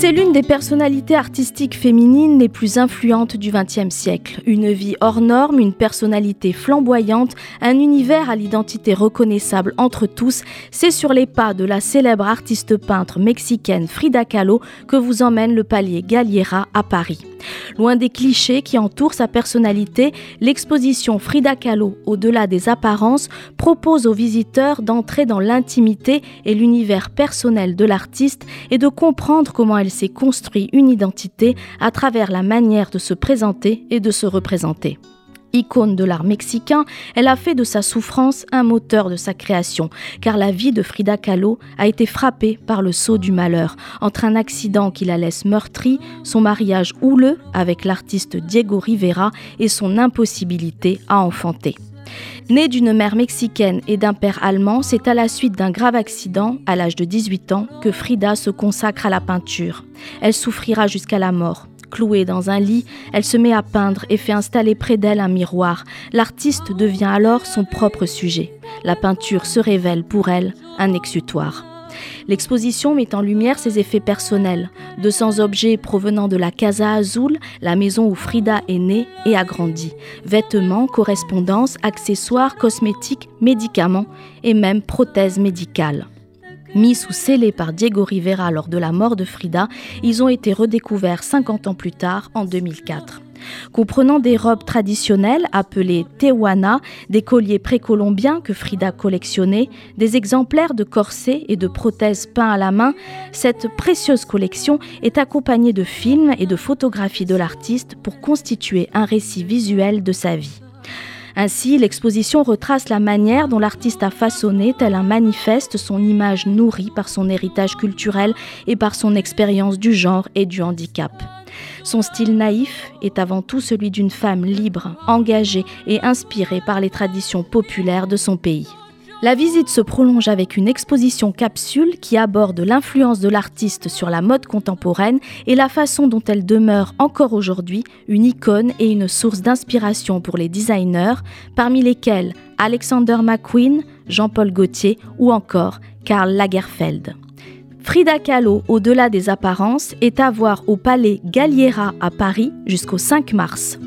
C'est l'une des personnalités artistiques féminines les plus influentes du XXe siècle. Une vie hors norme, une personnalité flamboyante, un univers à l'identité reconnaissable entre tous, c'est sur les pas de la célèbre artiste peintre mexicaine Frida Kahlo que vous emmène le palier Galliera à Paris. Loin des clichés qui entourent sa personnalité, l'exposition Frida Kahlo, au-delà des apparences, propose aux visiteurs d'entrer dans l'intimité et l'univers personnel de l'artiste et de comprendre comment elle s'est construit une identité à travers la manière de se présenter et de se représenter. Icône de l'art mexicain, elle a fait de sa souffrance un moteur de sa création, car la vie de Frida Kahlo a été frappée par le sceau du malheur, entre un accident qui la laisse meurtrie, son mariage houleux avec l'artiste Diego Rivera et son impossibilité à enfanter. Née d'une mère mexicaine et d'un père allemand, c'est à la suite d'un grave accident, à l'âge de 18 ans, que Frida se consacre à la peinture. Elle souffrira jusqu'à la mort. Clouée dans un lit, elle se met à peindre et fait installer près d'elle un miroir. L'artiste devient alors son propre sujet. La peinture se révèle pour elle un exutoire. L'exposition met en lumière ses effets personnels, 200 objets provenant de la Casa Azul, la maison où Frida est née et a grandi. Vêtements, correspondances, accessoires, cosmétiques, médicaments et même prothèses médicales. Mis ou scellés par Diego Rivera lors de la mort de Frida, ils ont été redécouverts 50 ans plus tard, en 2004. Comprenant des robes traditionnelles appelées tehuana, des colliers précolombiens que Frida collectionnait, des exemplaires de corsets et de prothèses peints à la main, cette précieuse collection est accompagnée de films et de photographies de l'artiste pour constituer un récit visuel de sa vie. Ainsi, l'exposition retrace la manière dont l'artiste a façonné, tel un manifeste, son image nourrie par son héritage culturel et par son expérience du genre et du handicap. Son style naïf est avant tout celui d'une femme libre, engagée et inspirée par les traditions populaires de son pays. La visite se prolonge avec une exposition capsule qui aborde l'influence de l'artiste sur la mode contemporaine et la façon dont elle demeure encore aujourd'hui une icône et une source d'inspiration pour les designers, parmi lesquels Alexander McQueen, Jean-Paul Gaultier ou encore Karl Lagerfeld. Frida Kahlo, au-delà des apparences, est à voir au Palais Galliera à Paris jusqu'au 5 mars.